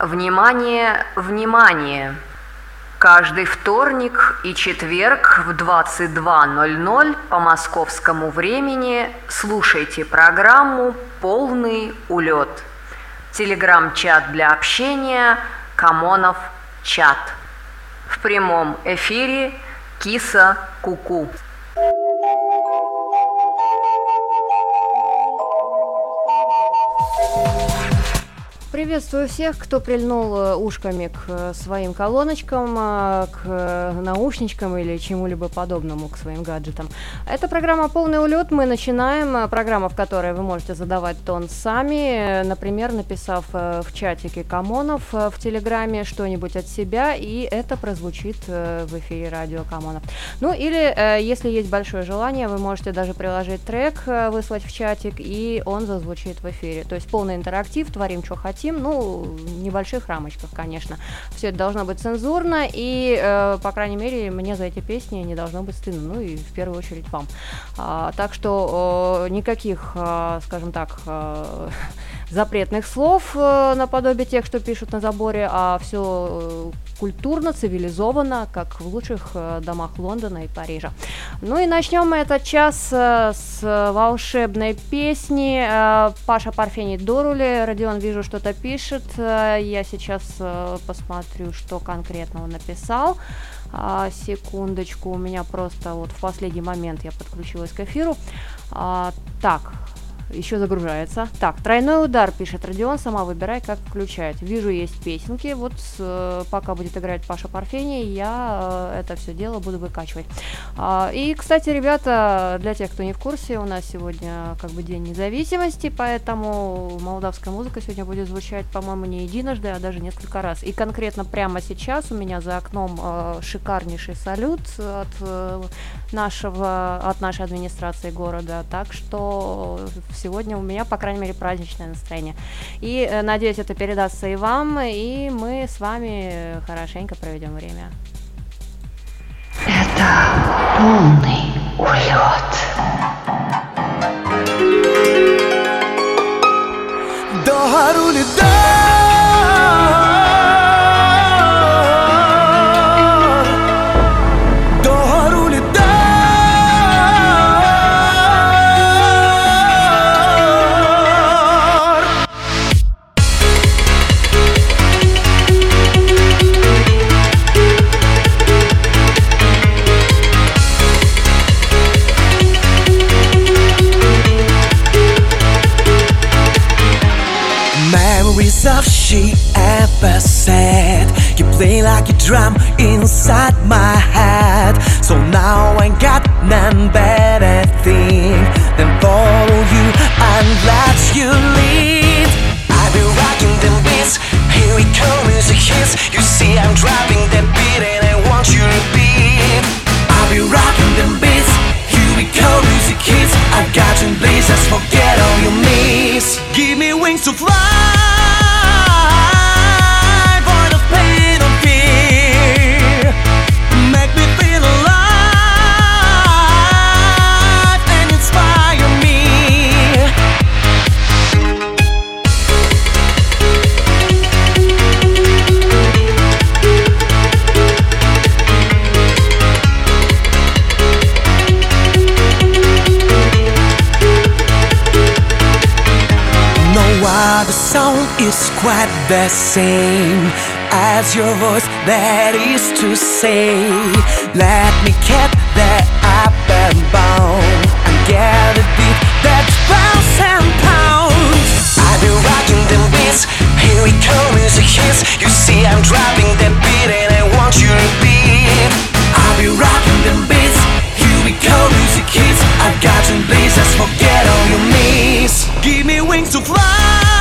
Внимание, внимание! Каждый вторник и четверг в 22.00 по московскому времени слушайте программу «Полный улет». Телеграм-чат для общения «Камонов чат». В прямом эфире «Киса Куку». -ку». Приветствую всех, кто прильнул э, ушками к э, своим колоночкам, э, к наушничкам или чему-либо подобному, к своим гаджетам. Это программа «Полный улет». Мы начинаем. Программа, в которой вы можете задавать тон сами, например, написав в чатике Камонов в Телеграме что-нибудь от себя, и это прозвучит в эфире радио Камонов. Ну или, если есть большое желание, вы можете даже приложить трек, выслать в чатик, и он зазвучит в эфире. То есть полный интерактив, творим, что хотим хотим, ну, в небольших рамочках, конечно. Все это должно быть цензурно, и, э, по крайней мере, мне за эти песни не должно быть стыдно, ну и в первую очередь вам. А, так что э, никаких, э, скажем так, э, запретных слов э, наподобие тех, что пишут на заборе, а все э, культурно, цивилизованно, как в лучших э, домах Лондона и Парижа. Ну и начнем мы этот час с волшебной песни Паша Парфений Дорули. Родион, вижу, что-то пишет. Я сейчас посмотрю, что конкретно он написал. А, секундочку, у меня просто вот в последний момент я подключилась к эфиру. А, так, еще загружается. Так, тройной удар, пишет Родион, сама выбирай, как включать. Вижу, есть песенки, вот э, пока будет играть Паша Парфений, я э, это все дело буду выкачивать. А, и, кстати, ребята, для тех, кто не в курсе, у нас сегодня как бы День независимости, поэтому молдавская музыка сегодня будет звучать, по-моему, не единожды, а даже несколько раз. И конкретно прямо сейчас у меня за окном э, шикарнейший салют от э, нашего, от нашей администрации города, так что сегодня у меня, по крайней мере, праздничное настроение. И э, надеюсь, это передастся и вам, и мы с вами хорошенько проведем время. Это полный улет. До drum inside my head. So now I got none better thing Than follow you and let you lead. I've been rocking them beats. Here we come, music hits. You see I'm driving that beat and I want you to beat I'll be rocking them beats. Here we go, music hits. I got you in blazers, forget all your miss Give me wings to fly is quite the same as your voice that is to say. Let me get the upper bound and get a beat that's bounce and pounds. I've been rocking them beats. Here we come music hits. You see I'm driving that beat and I want you to beat. I'll be rocking them beats. Here we go music hits. I've got you blazers. Forget all your miss give me wings to fly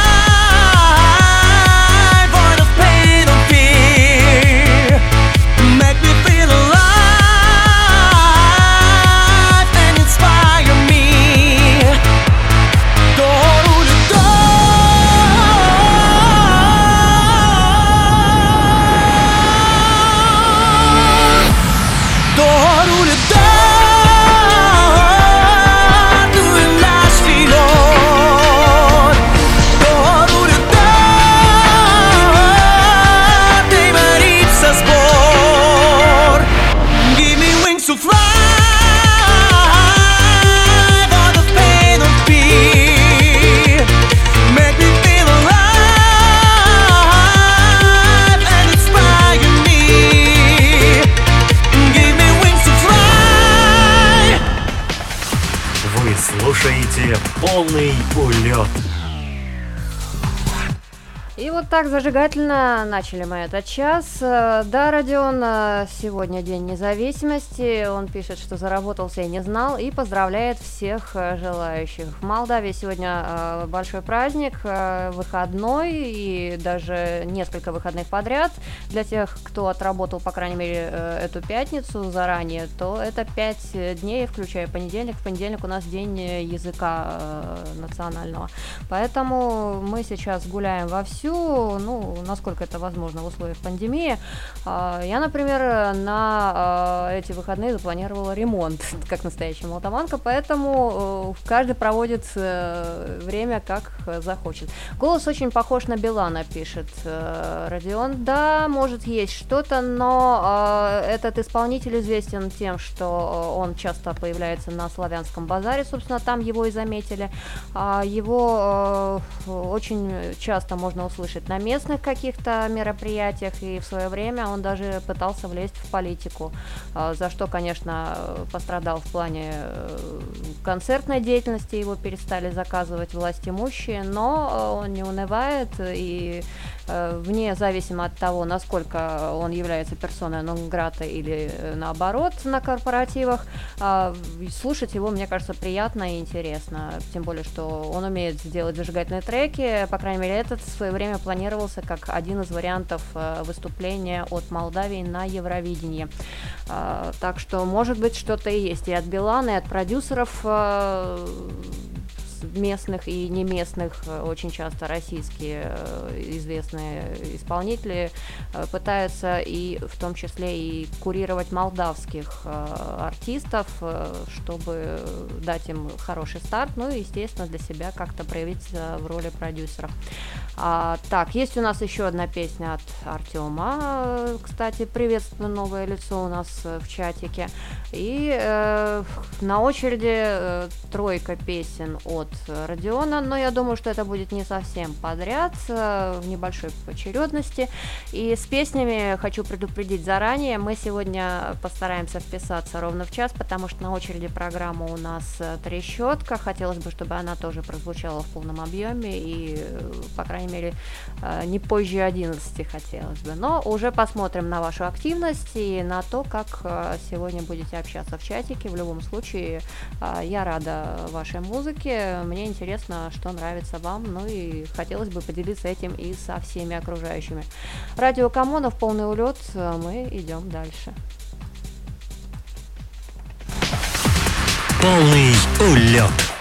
так зажигательно начали мы этот час. Э, да, Родион, э, сегодня День независимости. Он пишет, что заработался и не знал, и поздравляет всех э, желающих. В Молдавии сегодня большой праздник, выходной, и даже несколько выходных подряд. Для тех, кто отработал, по крайней мере, эту пятницу заранее, то это пять дней, включая понедельник. В понедельник у нас день языка национального. Поэтому мы сейчас гуляем вовсю ну, насколько это возможно в условиях пандемии. А, я, например, на а, эти выходные запланировала ремонт, как настоящая молдаванка, поэтому э, каждый проводит э, время как захочет. Голос очень похож на Билана, пишет э, Родион. Да, может есть что-то, но а, этот исполнитель известен тем, что он часто появляется на славянском базаре, собственно, там его и заметили. Его очень часто можно услышать слышать на местных каких-то мероприятиях, и в свое время он даже пытался влезть в политику, а, за что, конечно, пострадал в плане э, концертной деятельности, его перестали заказывать власть имущие, но он не унывает и Э, вне зависимо от того, насколько он является персоной нон-грата или э, наоборот на корпоративах, а, слушать его, мне кажется, приятно и интересно. Тем более, что он умеет сделать зажигательные треки. По крайней мере, этот в свое время планировался как один из вариантов э, выступления от Молдавии на Евровидении. А, так что, может быть, что-то и есть и от Билана, и от продюсеров местных и не местных, э, очень часто российские э, известные исполнители э, пытаются и в том числе и курировать молдавских артистов, чтобы дать им хороший старт, ну и, естественно, для себя как-то проявить в роли продюсера. А, так, есть у нас еще одна песня от Артема, кстати, приветствую новое лицо у нас в чатике. И э, на очереди э, тройка песен от Родиона, но я думаю, что это будет не совсем подряд, э, в небольшой очередности. И с песнями хочу предупредить заранее, мы сегодня постараемся вписаться ровно в час, потому что на очереди программа у нас э, трещотка. Хотелось бы, чтобы она тоже прозвучала в полном объеме и, э, по крайней мере, не позже 11 хотелось бы. Но уже посмотрим на вашу активность и на то, как сегодня будете общаться в чатике. В любом случае, а, я рада вашей музыке. Мне интересно, что нравится вам. Ну и хотелось бы поделиться этим и со всеми окружающими. Радио Камонов, полный улет. Мы идем дальше. Полный улет.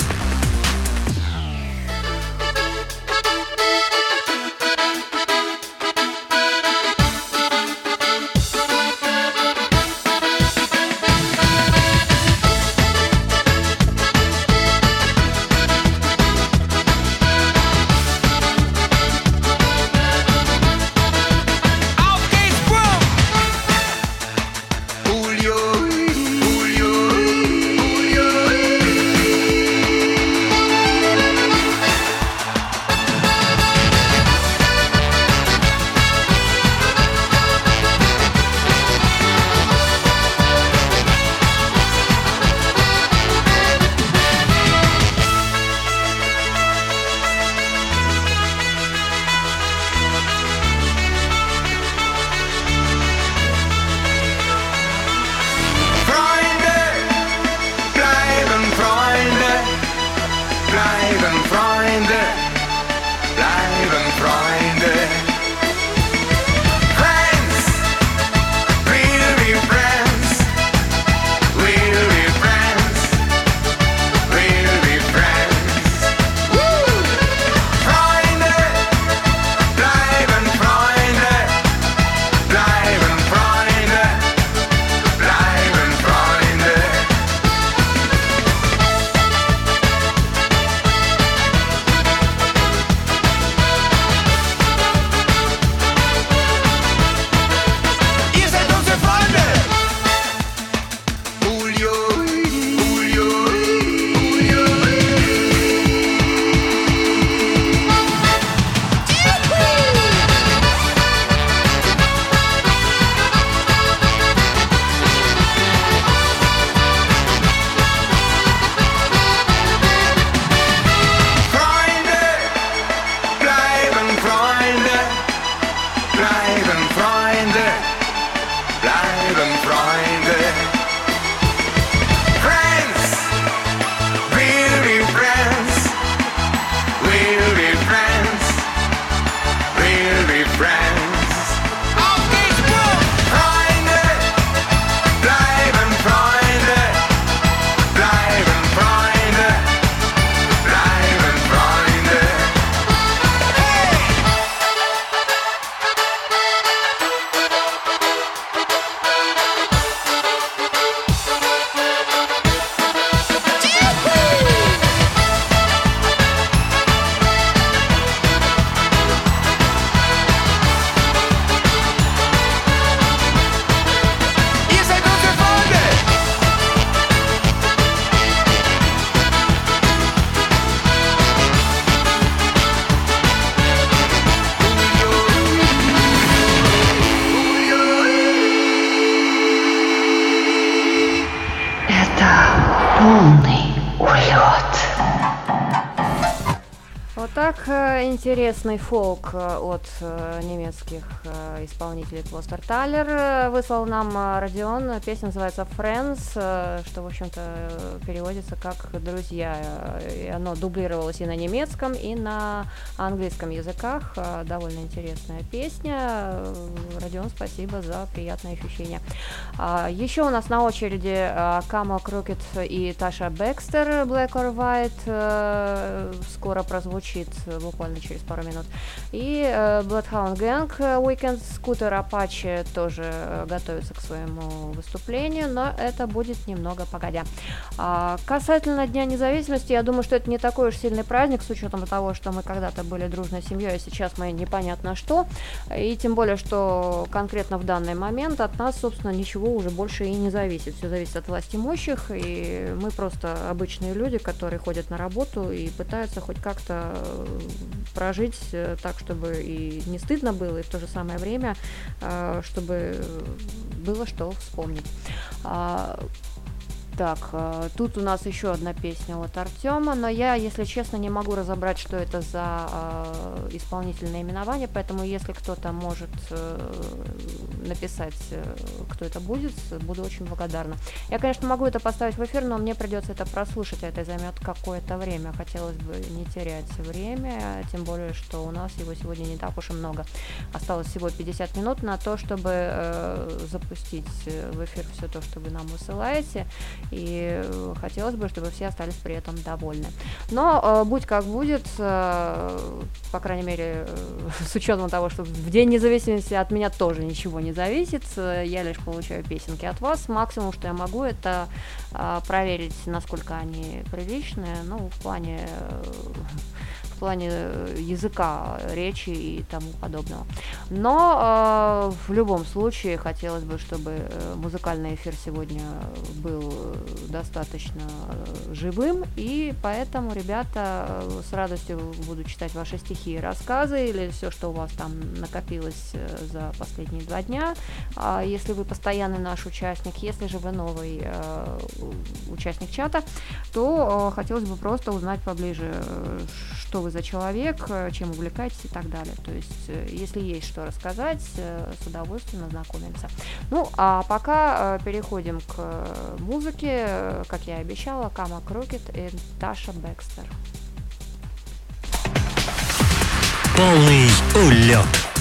Это полный улет. Итак, э, интересный фолк э, от э, немецких исполнителей Клостер Талер выслал нам Родион. Песня называется Friends, что, в общем-то, переводится как «Друзья». И оно дублировалось и на немецком, и на английском языках. Довольно интересная песня. Родион, спасибо за приятное ощущение. А, Еще у нас на очереди Камо Крокет и Таша Бекстер Black or White. Скоро прозвучит буквально через пару минут. И э, Bloodhound Gang э, Weekend Scooter Apache тоже э, готовится к своему выступлению, но это будет немного погодя. А, касательно Дня независимости, я думаю, что это не такой уж сильный праздник, с учетом того, что мы когда-то были дружной семьей, а сейчас мы непонятно что. И тем более, что конкретно в данный момент от нас, собственно, ничего уже больше и не зависит. Все зависит от власти имущих, и мы просто обычные люди, которые ходят на работу и пытаются хоть как-то прожить э, так, чтобы и не стыдно было, и в то же самое время, э, чтобы было что вспомнить. Так, э, тут у нас еще одна песня от Артема, но я, если честно, не могу разобрать, что это за э, исполнительное именование, поэтому если кто-то может э, написать, кто это будет, буду очень благодарна. Я, конечно, могу это поставить в эфир, но мне придется это прослушать, а это займет какое-то время. Хотелось бы не терять время, тем более, что у нас его сегодня не так уж и много. Осталось всего 50 минут на то, чтобы запустить в эфир все то, что вы нам высылаете и э, хотелось бы, чтобы все остались при этом довольны. Но э, будь как будет, э, по крайней мере, с учетом того, что в День независимости от меня тоже ничего не зависит, я лишь получаю песенки от вас. Максимум, что я могу, это проверить, насколько они приличные, ну, в плане в плане э, языка, речи и тому подобного. Но э, в любом случае хотелось бы, чтобы э, музыкальный эфир сегодня был достаточно э, живым, и поэтому, ребята, с радостью буду читать ваши стихи и рассказы, или все, что у вас там накопилось за последние два дня. А если вы постоянный наш участник, если же вы новый э, участник чата, то э, хотелось бы просто узнать поближе, что вы за человек, э, чем увлекаетесь и так далее. То есть, э, если есть что рассказать, э, с удовольствием ознакомимся. Ну, а пока переходим к музыке, как я и обещала, Кама Крокет и Таша Бекстер. Полный улет.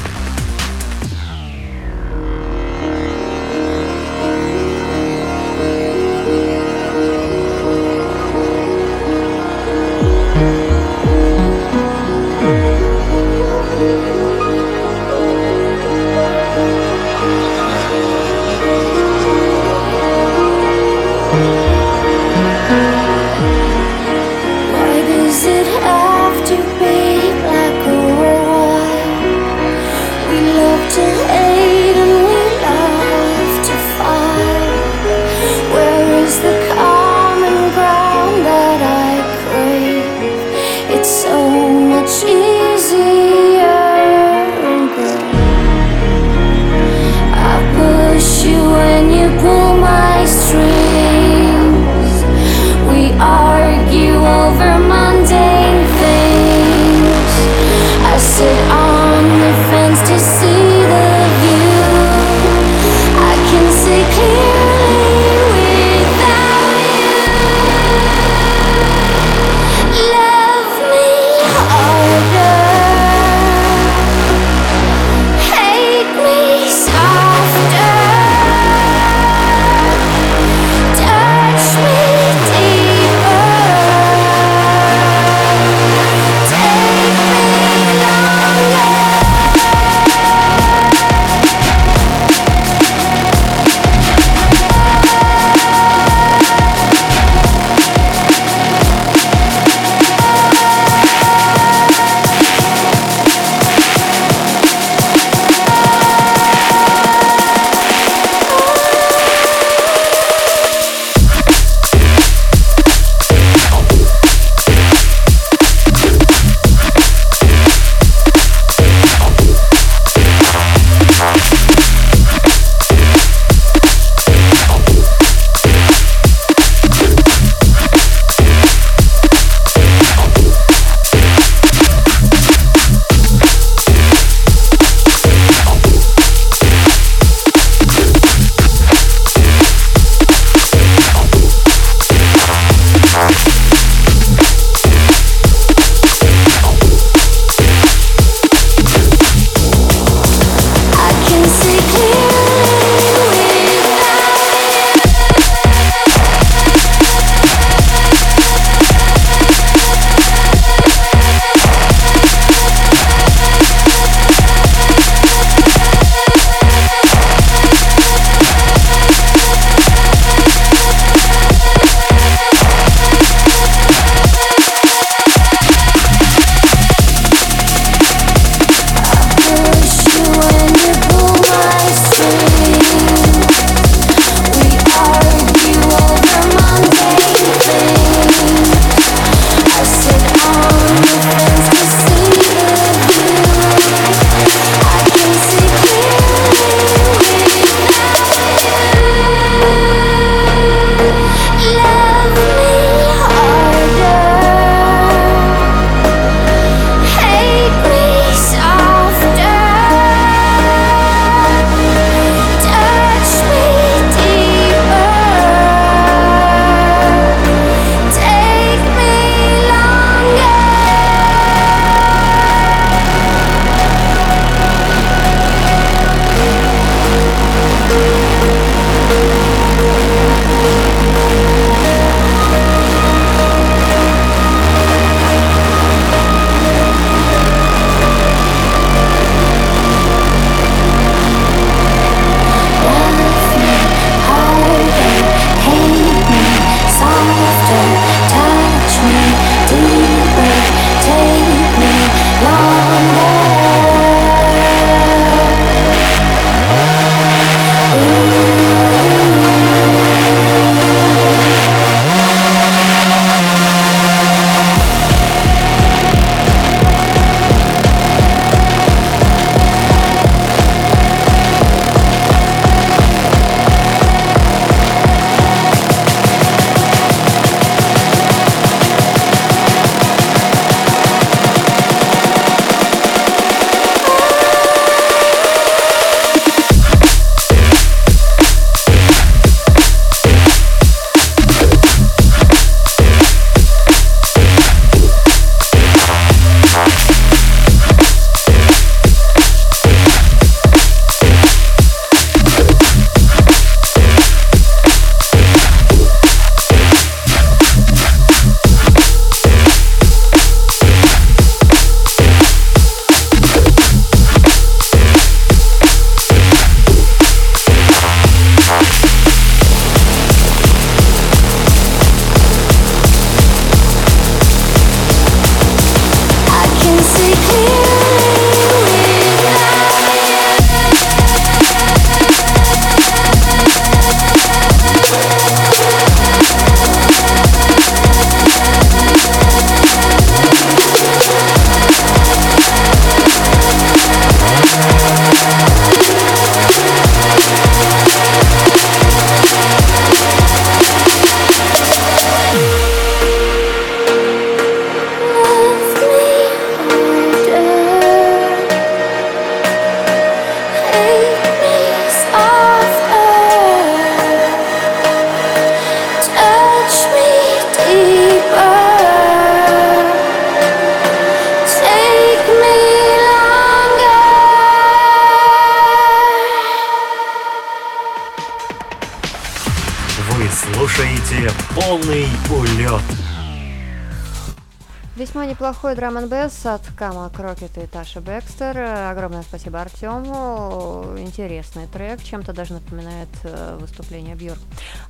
Неплохой драм н от Кама Крокет и Таша Бекстер. Огромное спасибо Артему. Интересный трек, чем-то даже напоминает э, выступление Бьорк.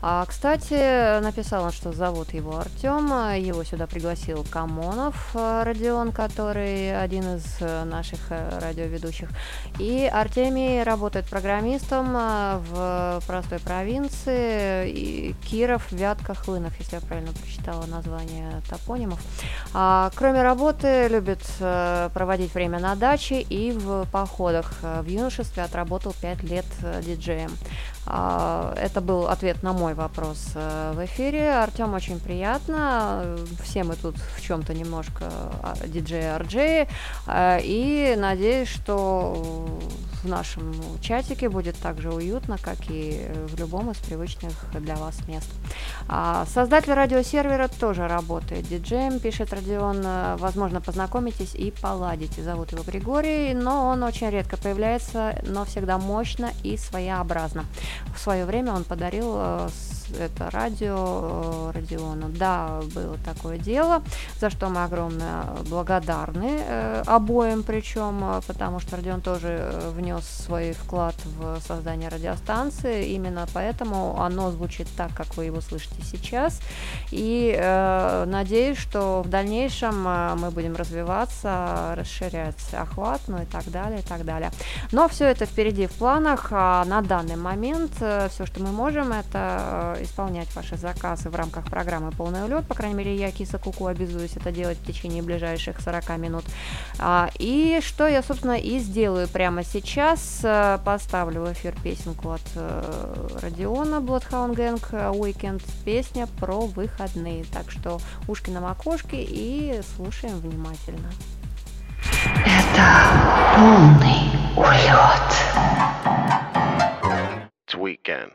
А, кстати, написал он, что зовут его Артем. Его сюда пригласил Камонов э, Родион, который один из э, наших радиоведущих. И Артемий работает программистом в простой провинции. И Киров, Вятка, Хлынов, если я правильно прочитала название топонимов. А, а, кроме работы, любит э, проводить время на даче и в походах. Э, в юношестве отработал 5 лет э, диджеем. А, это был ответ на мой вопрос в эфире. Артем очень приятно. Все мы тут в чем-то немножко диджеи арджеи. И надеюсь, что Oh. В нашем чатике будет так же уютно, как и в любом из привычных для вас мест. А, создатель радиосервера тоже работает диджеем, пишет Родион. Возможно, познакомитесь и поладите. Зовут его Григорий, но он очень редко появляется, но всегда мощно и своеобразно. В свое время он подарил э, это радио э, Родиона. Да, было такое дело, за что мы огромно благодарны э, обоим, причем, э, потому что Родион тоже внес свой вклад в создание радиостанции, именно поэтому оно звучит так, как вы его слышите сейчас. И э, надеюсь, что в дальнейшем мы будем развиваться, расширять охват, ну и так далее, и так далее. Но все это впереди в планах. А на данный момент все, что мы можем, это исполнять ваши заказы в рамках программы «Полный улет». По крайней мере, я, Киса Куку, обязуюсь это делать в течение ближайших 40 минут. А, и что я, собственно, и сделаю прямо сейчас. Э, поставлю в эфир песенку от э, Родиона Bloodhound Gang Weekend. Песня про выходные. Так что ушки на макушке и слушаем внимательно. Это полный улет. It's weekend.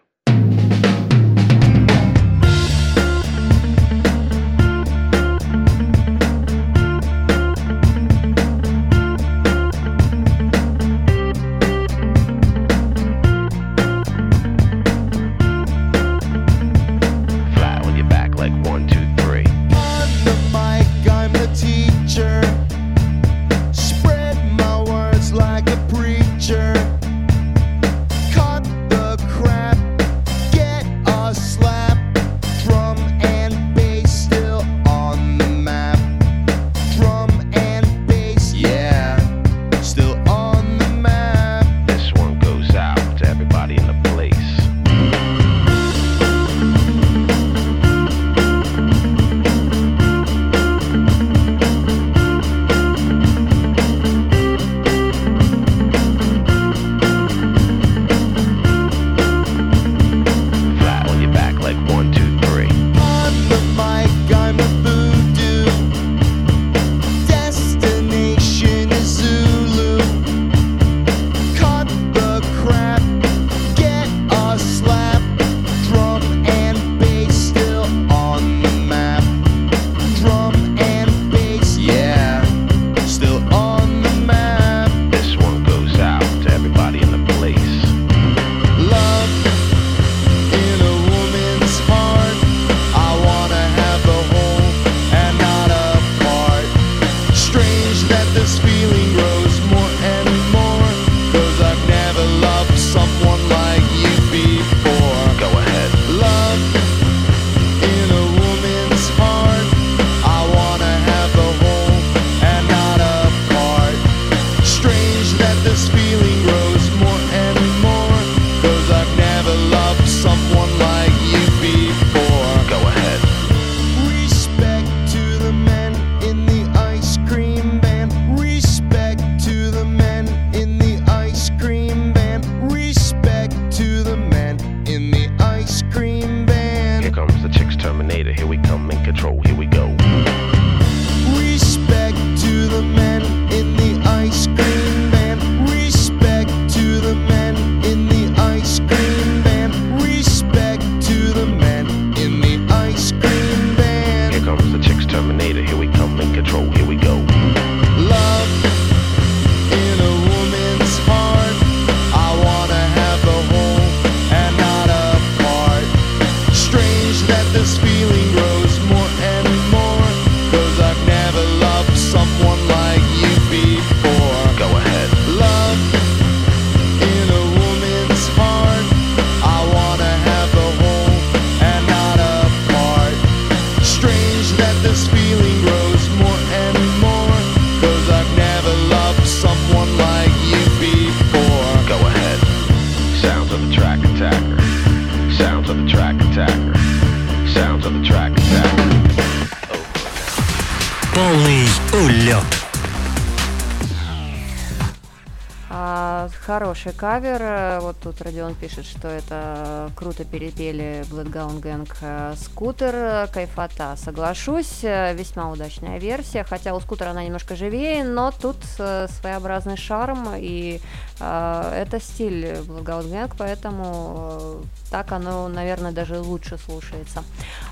Хороший кавер. Вот тут Родион пишет, что это круто перепели Bloodgown Gang э, Скутер. Кайфота. Соглашусь. Весьма удачная версия. Хотя у скутера она немножко живее, но тут э, своеобразный шарм. И э, это стиль Bloodgown Gang, поэтому э, так оно, наверное, даже лучше слушается.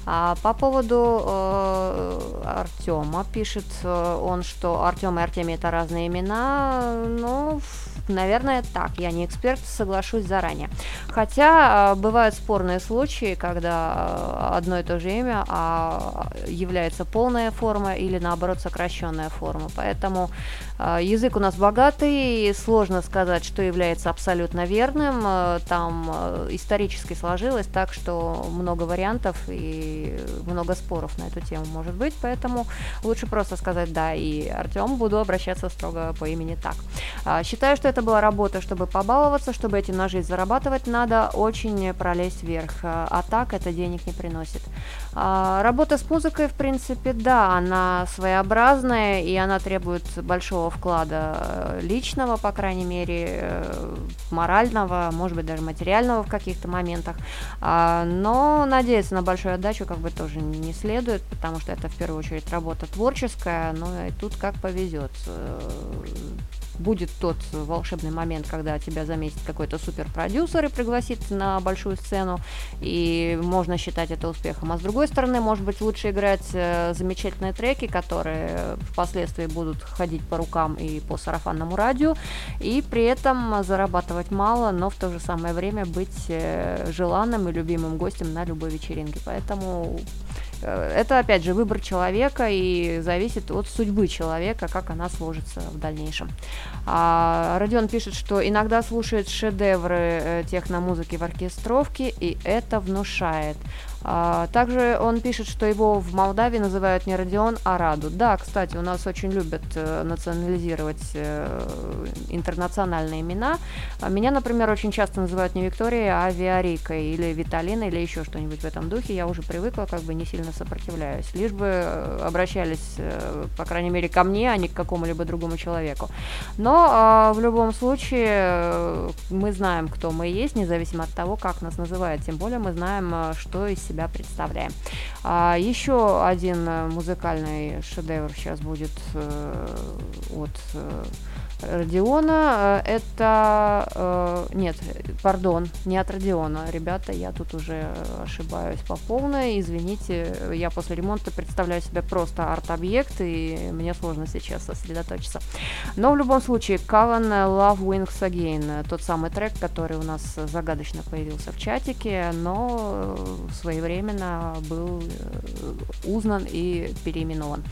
А по поводу э, Артема пишет э, он, что Артем и Артемий это разные имена. Ну, Наверное, так. Я не эксперт, соглашусь заранее. Хотя э, бывают спорные случаи, когда э, одно и то же имя а является полная форма или наоборот сокращенная форма. Поэтому э, язык у нас богатый, сложно сказать, что является абсолютно верным. Там исторически сложилось так, что много вариантов и много споров на эту тему может быть, поэтому лучше просто сказать да и Артем, буду обращаться строго по имени так. Считаю, что это это была работа, чтобы побаловаться, чтобы этим на жизнь зарабатывать, надо очень пролезть вверх, а так это денег не приносит. А, работа с музыкой, в принципе, да, она своеобразная, и она требует большого вклада э, личного, по крайней мере, э, морального, может быть, даже материального в каких-то моментах. А, но надеяться на большую отдачу как бы тоже не следует, потому что это в первую очередь работа творческая, но и тут как повезет э, будет тот волшебный момент, когда тебя заметит какой-то суперпродюсер и пригласит на большую сцену, и можно считать это успехом. А с другой стороны, может быть, лучше играть э, замечательные треки, которые впоследствии будут ходить по рукам и по сарафанному радио, и при этом зарабатывать мало, но в то же самое время быть э, желанным и любимым гостем на любой вечеринке. Поэтому это, опять же, выбор человека и зависит от судьбы человека, как она сложится в дальнейшем. А, Родион пишет, что иногда слушает шедевры э, техномузыки в оркестровке, и это внушает. А, также он пишет, что его в Молдавии называют не Родион, а Раду. Да, кстати, у нас очень любят э, национализировать э, интернациональные имена. А меня, например, очень часто называют не Викторией, а Виарикой или Виталиной или еще что-нибудь в этом духе. Я уже привыкла, как бы не сильно сопротивляюсь. Лишь бы э, обращались, по крайней мере, ко мне, а не к какому-либо другому человеку. Но а, в любом случае мы знаем, кто мы есть, независимо от того, как нас называют. Тем более мы знаем, что из себя представляем. А, еще один э, музыкальный шедевр сейчас будет э, от э, Родиона. Э, это... Э, нет, пардон, не от Родиона. Ребята, я тут уже ошибаюсь по полной. Извините, я после ремонта представляю себе просто арт-объект, и мне сложно сейчас сосредоточиться. Но в любом случае, Каван Love Wings Again, тот самый трек, который у нас загадочно появился в чатике, но своевременно был э, узнан и переименован.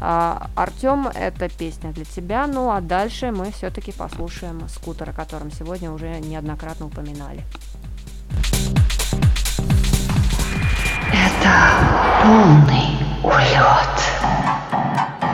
А, Артем, это песня для тебя, ну а дальше мы все-таки послушаем скутер, о котором сегодня уже неоднократно упоминали. Это полный улет.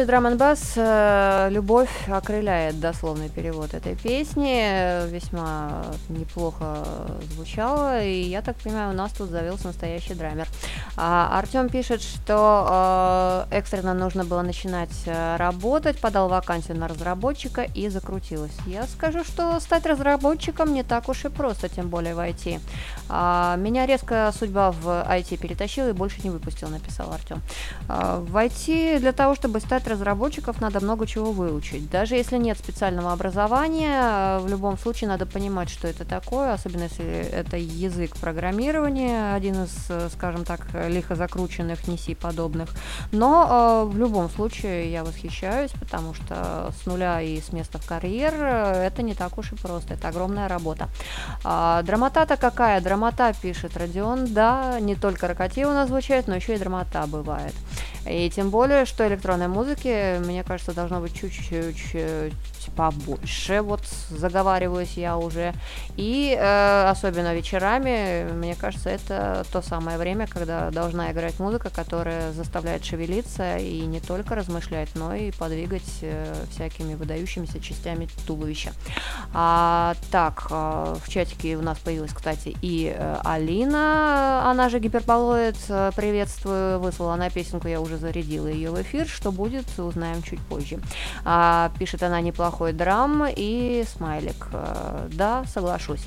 Вот так в стиле драм н бас э, «Любовь окрыляет» дословный перевод этой песни. Весьма неплохо звучало, и я так понимаю, у нас тут завелся настоящий драмер. А, Артем пишет, что э, экстренно нужно было начинать э, работать, подал вакансию на разработчика и закрутилось. Я скажу, что стать разработчиком не так уж и просто, тем более в IT. А, меня резко судьба в IT перетащила и больше не выпустил, написал Артем. А, в IT для того, чтобы стать разработчиком, надо много чего выучить. Даже если нет специального образования, в любом случае надо понимать, что это такое, особенно если это язык программирования, один из, скажем так, лихо закрученных неси подобных. Но э, в любом случае я восхищаюсь, потому что с нуля и с места в карьер э, это не так уж и просто, это огромная работа. А, драмота-то какая? Драмота, пишет Родион, да, не только ракоти у нас звучает, но еще и драмота бывает. И тем более, что электронной музыки, мне кажется, должно быть чуть-чуть побольше, вот заговариваюсь я уже. И э, особенно вечерами, мне кажется, это то самое время, когда должна играть музыка, которая заставляет шевелиться и не только размышлять, но и подвигать э, всякими выдающимися частями туловища. А, так, э, в чатике у нас появилась, кстати, и э, Алина, она же гиперболоид, э, приветствую, выслала на песенку, я уже зарядила ее в эфир, что будет, узнаем чуть позже. А, пишет она неплохо неплохой драм и смайлик. Э, да, соглашусь.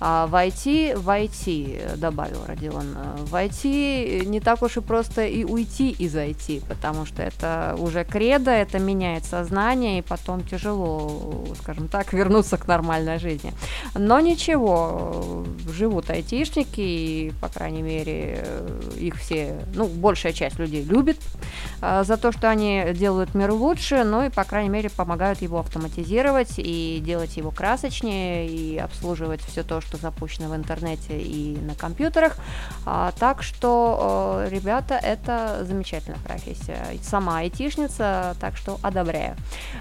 А войти, войти, добавил Родион. Войти не так уж и просто и уйти из IT, потому что это уже кредо, это меняет сознание, и потом тяжело, скажем так, вернуться к нормальной жизни. Но ничего, живут айтишники, и, по крайней мере, их все, ну, большая часть людей любит за то, что они делают мир лучше, ну и, по крайней мере, помогают его автоматизировать автоматизировать и делать его красочнее и обслуживать все то, что запущено в интернете и на компьютерах. А, так что, э, ребята, это замечательная профессия. Сама айтишница, так что одобряю.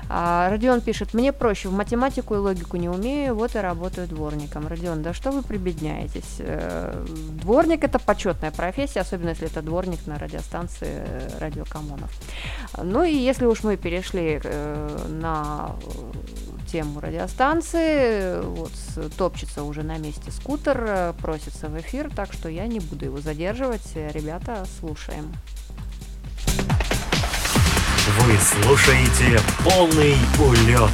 А, Родион пишет, мне проще, в математику и логику не умею, вот и работаю дворником. Родион, да что вы прибедняетесь? Э, дворник это почетная профессия, особенно если это дворник на радиостанции э, Радио Камонов. Ну и если уж мы перешли на тему радиостанции. Вот топчется уже на месте скутер, э, просится в эфир, так что я не буду его задерживать. Ребята, слушаем. Вы слушаете полный улет.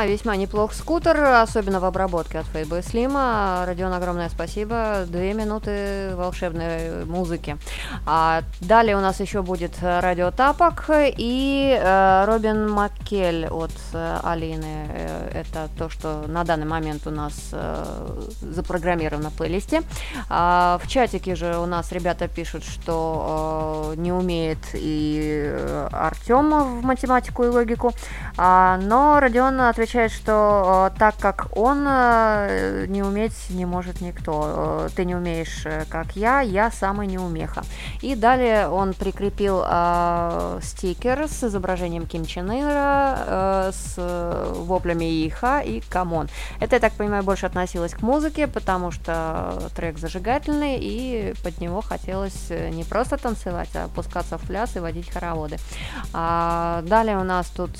Весьма-весьма неплох скутер, особенно в обработке от Фейба и Слима. Родион, огромное спасибо. Две минуты волшебной музыки. А далее у нас еще будет радио Тапок и э, Робин Маккель от э, Алины. Э, это то, что на данный момент у нас э, запрограммировано в плейлисте. А, в чатике же у нас ребята пишут, что э, не умеет и э, Артем в математику и логику. А, но Родион отвечает, что э, так как он э, не уметь не может никто. Э, ты не умеешь, как я, я самый неумеха. И далее он прикрепил стикер с изображением Ким Чен Ира, с воплями Yee-haw и Come on. Это, я так понимаю, больше относилось к музыке, потому что трек зажигательный, и под него хотелось не просто танцевать, а пускаться в пляс и водить хороводы. А далее у нас тут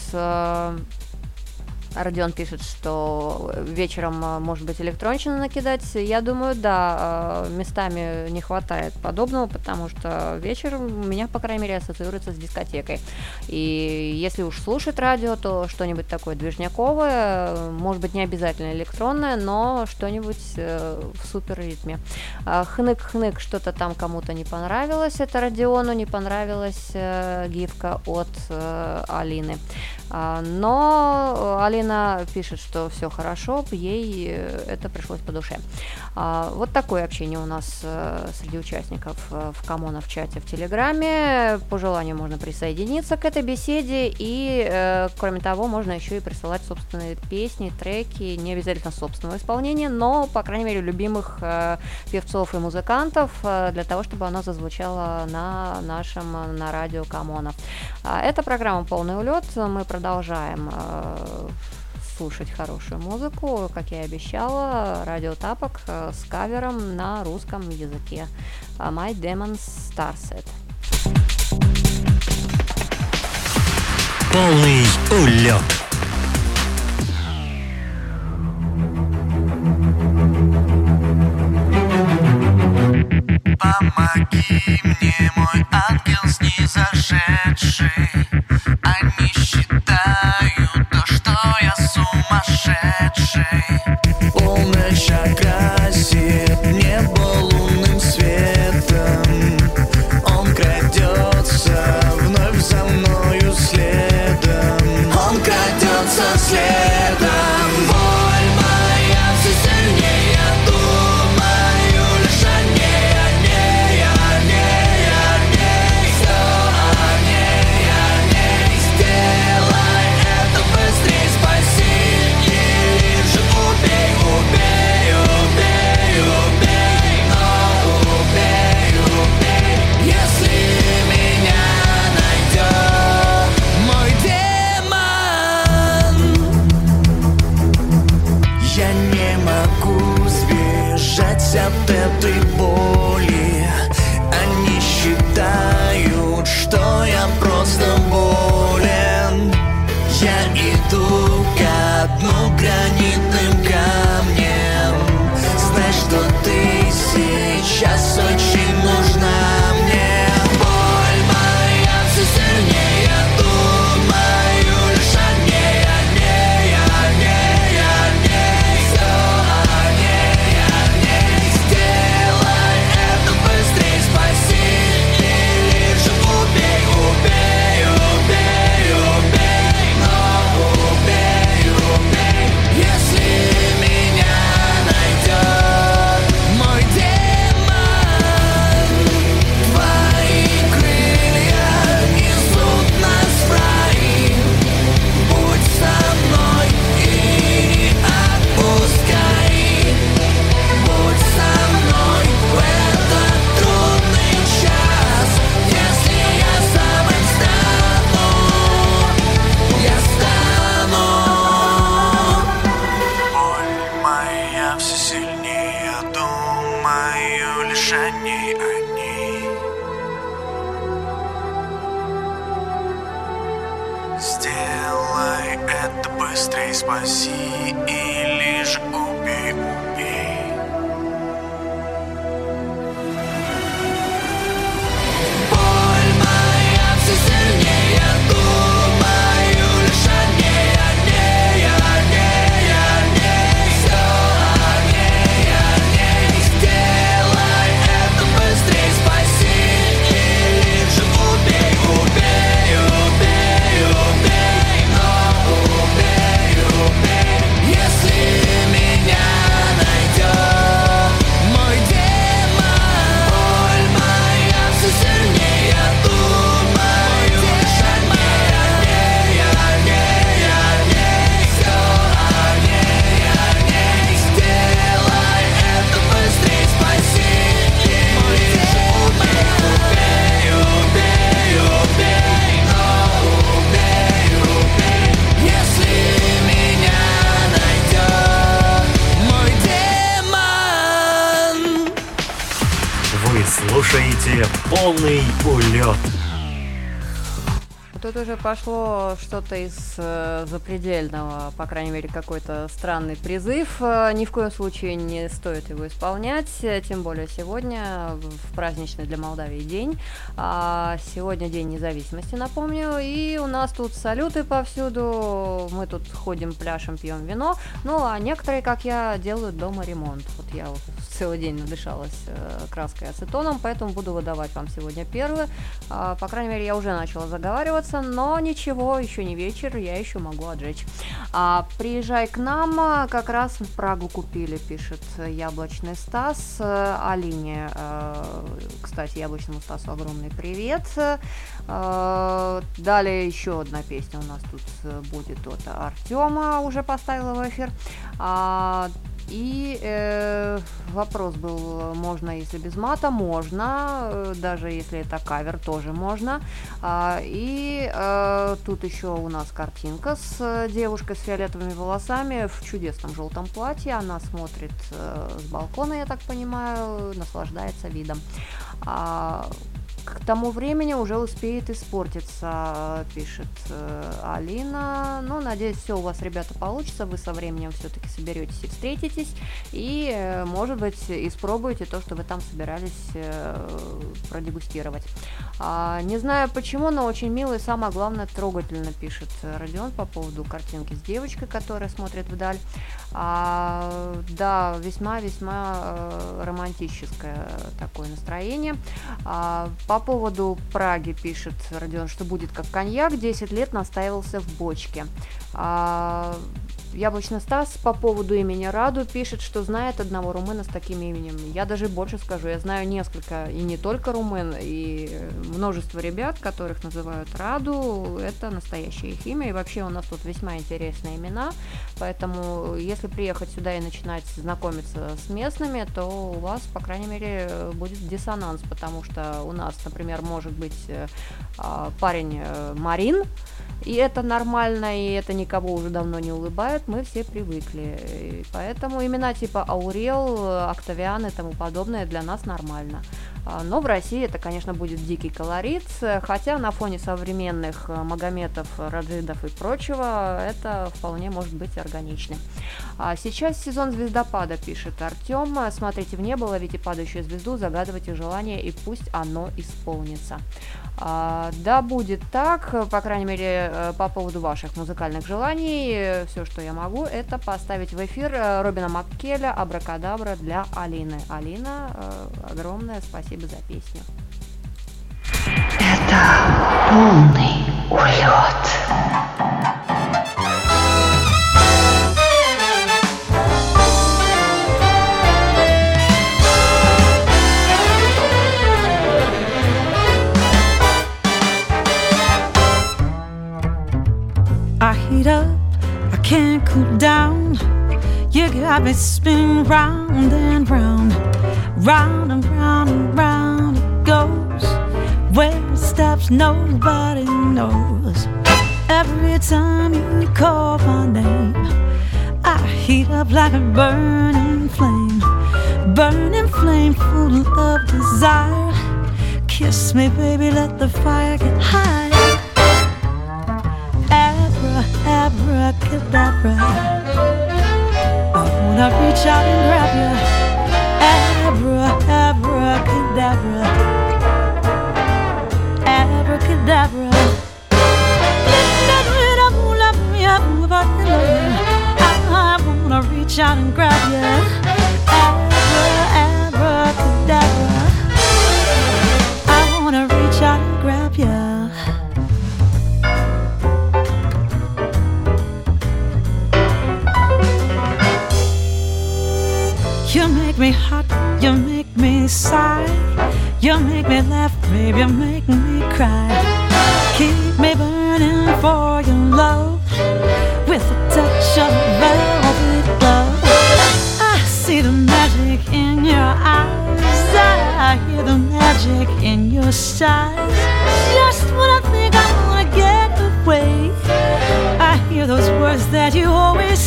Родион пишет, что вечером, а, может быть, электронщину накидать. Я думаю, да, а, местами не хватает подобного, потому что вечер у меня, по крайней мере, ассоциируется с дискотекой. И если уж слушать радио, то что-нибудь такое движняковое, может быть, не обязательно электронное, но что-нибудь э, в супер ритме. Хнык-хнык, что-то там кому-то не понравилось, это Родиону не понравилась э, гифка от э, Алины. Но Алина Алина пишет, что все хорошо, ей э, это пришлось по душе. А, вот такое общение у нас э, среди участников э, в Камона в чате в Телеграме. По желанию можно присоединиться к этой беседе. И, кроме того, можно еще и присылать собственные песни, треки, не обязательно собственного исполнения, но, по крайней мере, любимых певцов и музыкантов, для того, чтобы оно зазвучало на нашем, на радио Камона. А, это программа «Полный улет». Мы продолжаем слушать хорошую музыку, как я и обещала, радио Тапок э, с кавером на русском языке. My Demon Starset. Полный улет. Помоги мне, мой ангел снизошедший, а не считаю сумасшедший. Полночь окрасит небо лунным светом Тут уже пошло что-то из э, запредельного, по крайней мере, какой-то странный призыв. Э, ни в коем случае не стоит его исполнять, э, тем более сегодня, в праздничный для Молдавии день. А сегодня День независимости, напомню, и у нас тут салюты повсюду, мы тут ходим, пляшем, пьем вино, ну а некоторые, как я, делают дома ремонт. Вот я целый день надышалась э, краской и ацетоном, поэтому буду выдавать вам сегодня первые. А, по крайней мере, я уже начала заговариваться, но ничего, еще не вечер, я еще могу отжечь. А, приезжай к нам, а, как раз в Прагу купили, пишет Яблочный Стас. Э, Алине, э, кстати, Яблочному Стасу огромный привет. Далее еще одна песня у нас тут будет от Артема, уже поставила в эфир. И э, вопрос был, можно, если без мата, можно, э, даже если это кавер, тоже можно. А, и э, тут еще у нас картинка с девушкой с фиолетовыми волосами в чудесном желтом платье. Она смотрит э, с балкона, я так понимаю, наслаждается видом. А, к тому времени уже успеет испортиться, пишет э, Алина. Ну, надеюсь, все у вас, ребята, получится. Вы со временем все-таки соберетесь и встретитесь. И, э, может быть, испробуете то, что вы там собирались э, продегустировать. А, не знаю почему, но очень мило и самое главное трогательно пишет Родион по поводу картинки с девочкой, которая смотрит вдаль. А, да, весьма-весьма романтическое такое настроение. А, по поводу Праги пишет Родион, что будет как коньяк, 10 лет настаивался в бочке. А, Яблочный Стас по поводу имени Раду пишет, что знает одного румына с таким именем. Я даже больше скажу, я знаю несколько, и не только румын, и множество ребят, которых называют Раду, это настоящее их имя, и вообще у нас тут весьма интересные имена, поэтому если приехать сюда и начинать знакомиться с местными, то у вас, по крайней мере, будет диссонанс, потому что у нас, например, может быть э, а, парень э, Марин, и это нормально, и это никого уже давно не улыбает, мы все привыкли. И поэтому имена типа Аурел, Октавиан и тому подобное для нас нормально. А, но в России это, конечно, будет дикий колорит, хотя на фоне современных э, Магометов, Раджидов и прочего это вполне может быть органично. А сейчас сезон звездопада, пишет Артем. Смотрите в небо, ловите падающую звезду, загадывайте желание и пусть оно исполнится. А, да, будет так, по крайней мере, э, по поводу ваших музыкальных желаний. Все, что я могу, это поставить в эфир э, Робина Маккеля «Абракадабра» для Алины. Алина, огромное спасибо спасибо за песню. Это полный улет. Got me round and round. Round and round and round it goes. Where it stops, nobody knows. Every time you call my name, I heat up like a burning flame. Burning flame full of desire. Kiss me, baby, let the fire get high. Abra, abracadabra. I wanna reach out and grab you Abra, abracadabra. Abracadabra. I wanna reach out and grab you. Me hot, you make me sigh. You make me laugh, baby, you make me cry. Keep me burning for your love with a touch of velvet glove. I see the magic in your eyes, I hear the magic in your sighs. Just when I think I wanna get away, I hear those words that you always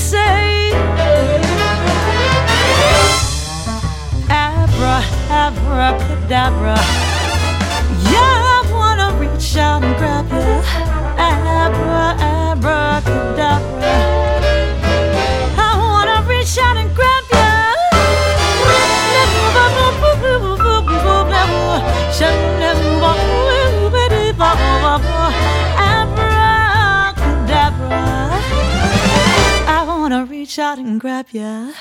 Abra, abracadabra. reach out and grab you. Abra, abracadabra. I wanna reach out and grab you. Abracadabra. I wanna reach out and grab you.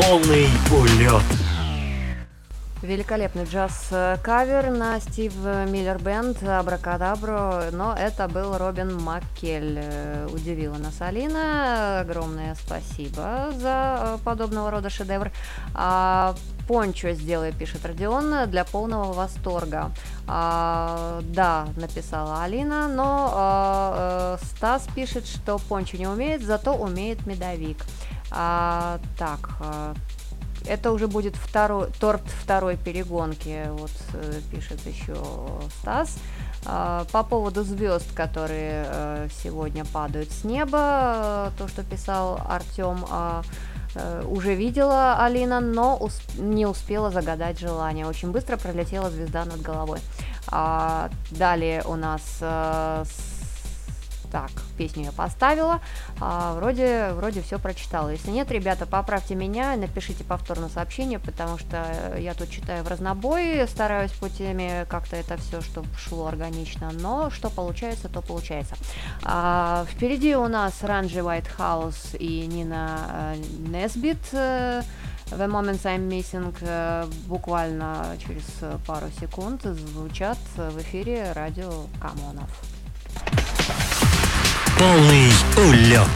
Полный улет. Великолепный джаз-кавер на Стив Миллер Бенд Абракадабро, но это был Робин Маккель. Э, Удивила нас Алина. Огромное спасибо за э, подобного рода шедевр. А, Пончо сделай, пишет Родион, для полного восторга. А, да, написала Алина, но а, э, Стас пишет, что Пончо не умеет, зато умеет медовик. А, так, а, это уже будет второй, торт второй перегонки, вот э, пишет еще Стас. А, По поводу звезд, которые э, сегодня падают с неба, э, то, что писал Артем, а, уже видела Алина, но не успела загадать желание. Очень быстро пролетела звезда над головой. А, Далее у нас с- так, песню я поставила, а, вроде, вроде все прочитала. Если нет, ребята, поправьте меня, напишите повторно сообщение, потому что я тут читаю в разнобой, стараюсь по теме как-то это все, чтобы шло органично, но что получается, то получается. А, впереди у нас Ранджи Уайтхаус и Нина э, Несбит. э, The Moments I'm Missing э, буквально через пару секунд звучат в эфире радио Камонов. Полный улет.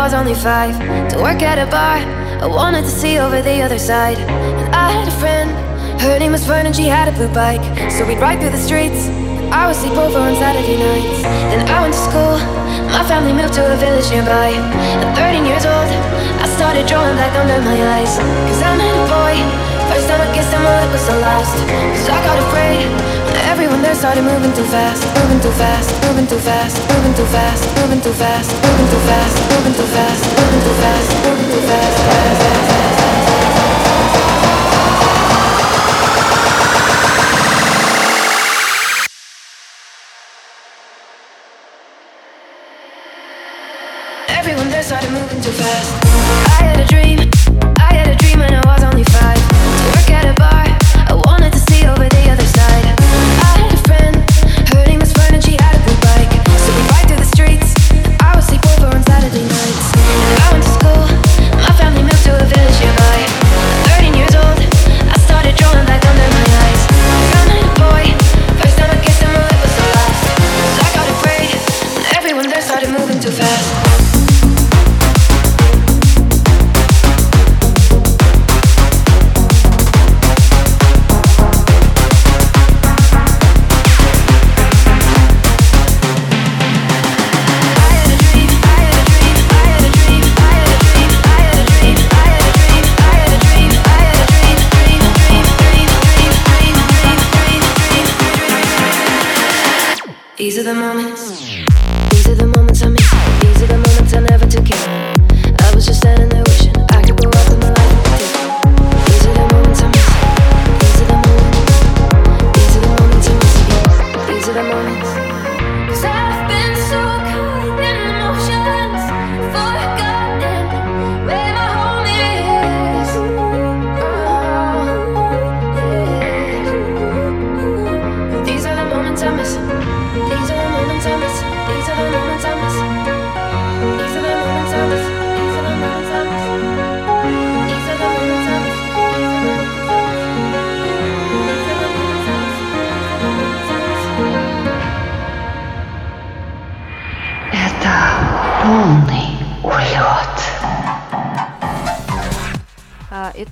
Was only five. To work at a bar, I wanted to see over the other side. And I had a friend, her name was Fern and she had a blue bike. So we'd ride through the streets, I would sleep over on Saturday nights. Then I went to school, my family moved to a village nearby. At 13 years old, I started drawing black under my eyes. Cause I'm a boy, first time I kissed him, well it was the last Cause I got afraid started moving too fast Moving too fast, moving too fast, moving too fast, moving too fast, moving too fast, moving too fast, moving too fast, moving too fast, fast, fast, fast. Everyone there started moving too fast. I had a dream, I had a dream when I was only five. To work at a bar,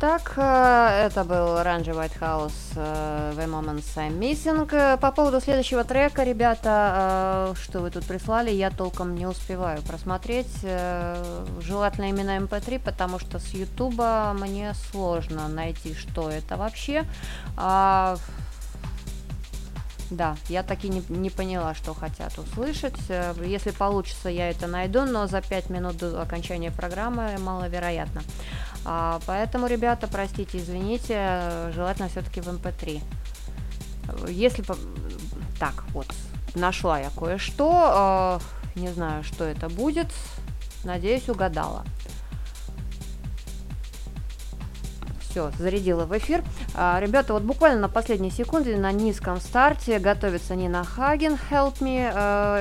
Итак, э, это был Ранжи Whitehouse э, The Moments I'm Missing. По поводу следующего трека, ребята, э, что вы тут прислали, я толком не успеваю просмотреть. Э, Желательно именно MP3, потому что с Ютуба мне сложно найти, что это вообще. А, Да, я таки не, не поняла, что хотят услышать. Если получится, я это найду, но за 5 минут до окончания программы маловероятно. А, поэтому, ребята, простите, извините, желательно все-таки в MP3. Э, Если... по- Так, вот, нашла я кое-что. э, Не знаю, что это будет. Надеюсь, угадала. Все, зарядила в эфир. А, ребята, вот буквально на последней секунде, на низком старте, готовится Нина Хаген, Help Me,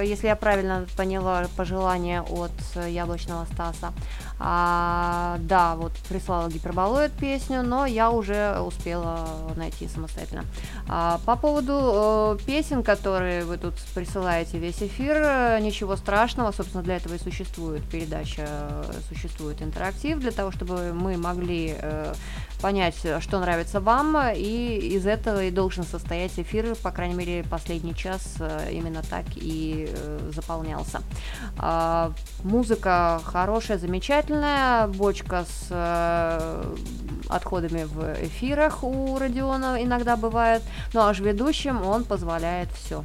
э, если я правильно поняла пожелание от Яблочного Стаса. А, да, вот прислала гиперболоид песню, но я уже успела найти самостоятельно. А, по поводу э, песен, которые вы тут присылаете весь эфир, э, ничего страшного, собственно, для этого и существует передача, э, существует интерактив, для того, чтобы мы могли э, понять, что нравится вам, и из этого и должен состоять эфир, по крайней мере, последний час э, именно так и э, заполнялся. А, Музыка хорошая, замечательная, бочка с э, отходами в эфирах у Родиона иногда бывает, но аж ведущим он позволяет все.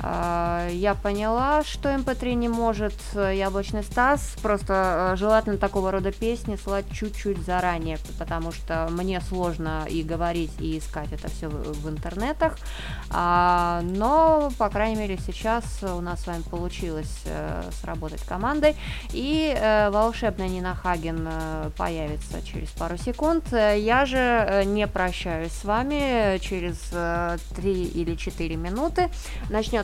Я поняла, что MP3 не может э, Яблочный Стас, просто э, желательно такого рода песни слать чуть-чуть заранее, потому что мне сложно и говорить, и искать это все в интернетах, А, но, по крайней мере, сейчас у нас с вами получилось э, сработать командой, и волшебная Нина Хаген появится через пару секунд. Я же не прощаюсь с вами через э, 3 или 4 минуты.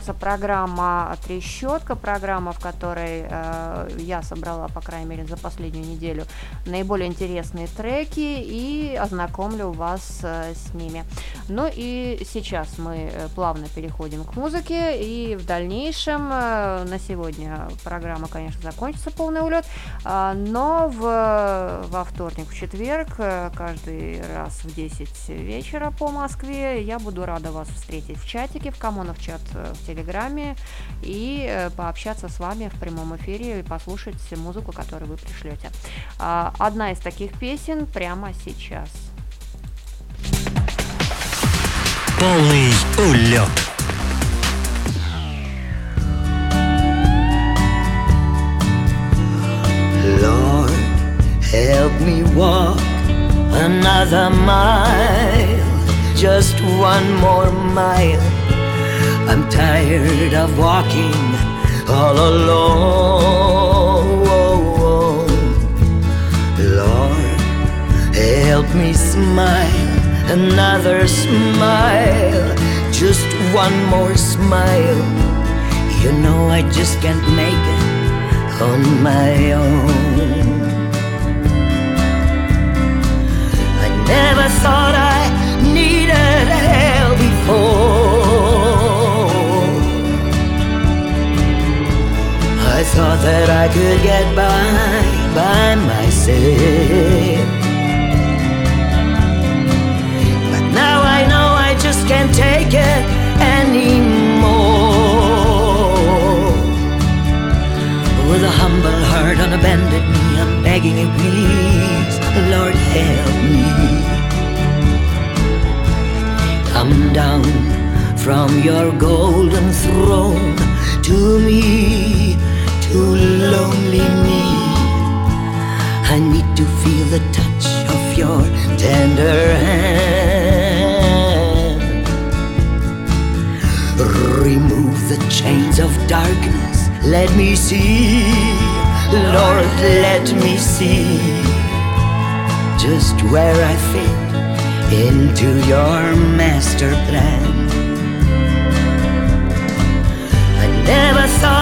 Начнется программа «Трещотка», программа, в которой э, я собрала, по крайней мере, за последнюю неделю наиболее интересные треки и ознакомлю вас э, с ними. Ну и сейчас мы э, плавно переходим к музыке, и в дальнейшем э, на сегодня программа, конечно, закончится полный улет, а, но в, во вторник, в четверг, э, каждый раз в 10 вечера по Москве, я буду рада вас встретить в чатике, в Камонов чат э, в Телеграме, и э, пообщаться с вами в прямом эфире и послушать музыку, которую вы пришлете. А, Одна из таких песен прямо сейчас. Полный улет. Lord, help me walk another mile, just one more mile. I'm tired of walking all alone. Lord, help me smile, another smile, just one more smile. You know I just can't make it on my own. I never thought I needed help before. Thought that I could get by by myself. But now I know I just can't take it anymore. With a humble heart on a bended knee, I'm begging you, please, Lord, help me. Come down from your golden throne to me, to lonely me. I need to feel the touch of your tender hand. Remove the chains of darkness. Let me see, Lord, let me see just where I fit into your master plan. I never thought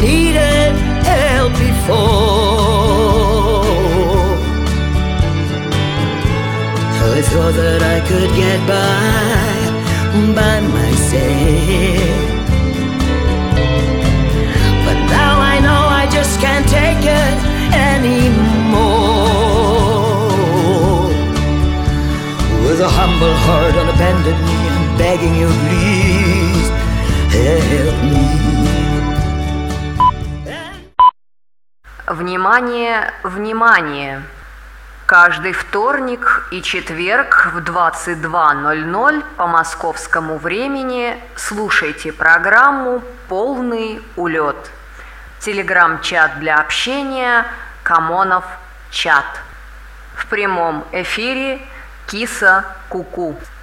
needed help before. I thought that I could get by by myself. But now I know I just can't take it anymore. With a humble heart on a bended knee, I'm begging you, please help me. Внимание, внимание! Каждый вторник и четверг в 22.00 по московскому времени слушайте программу «Полный улет». Телеграм-чат для общения «Камонов чат». В прямом эфире «Киса Куку». -ку».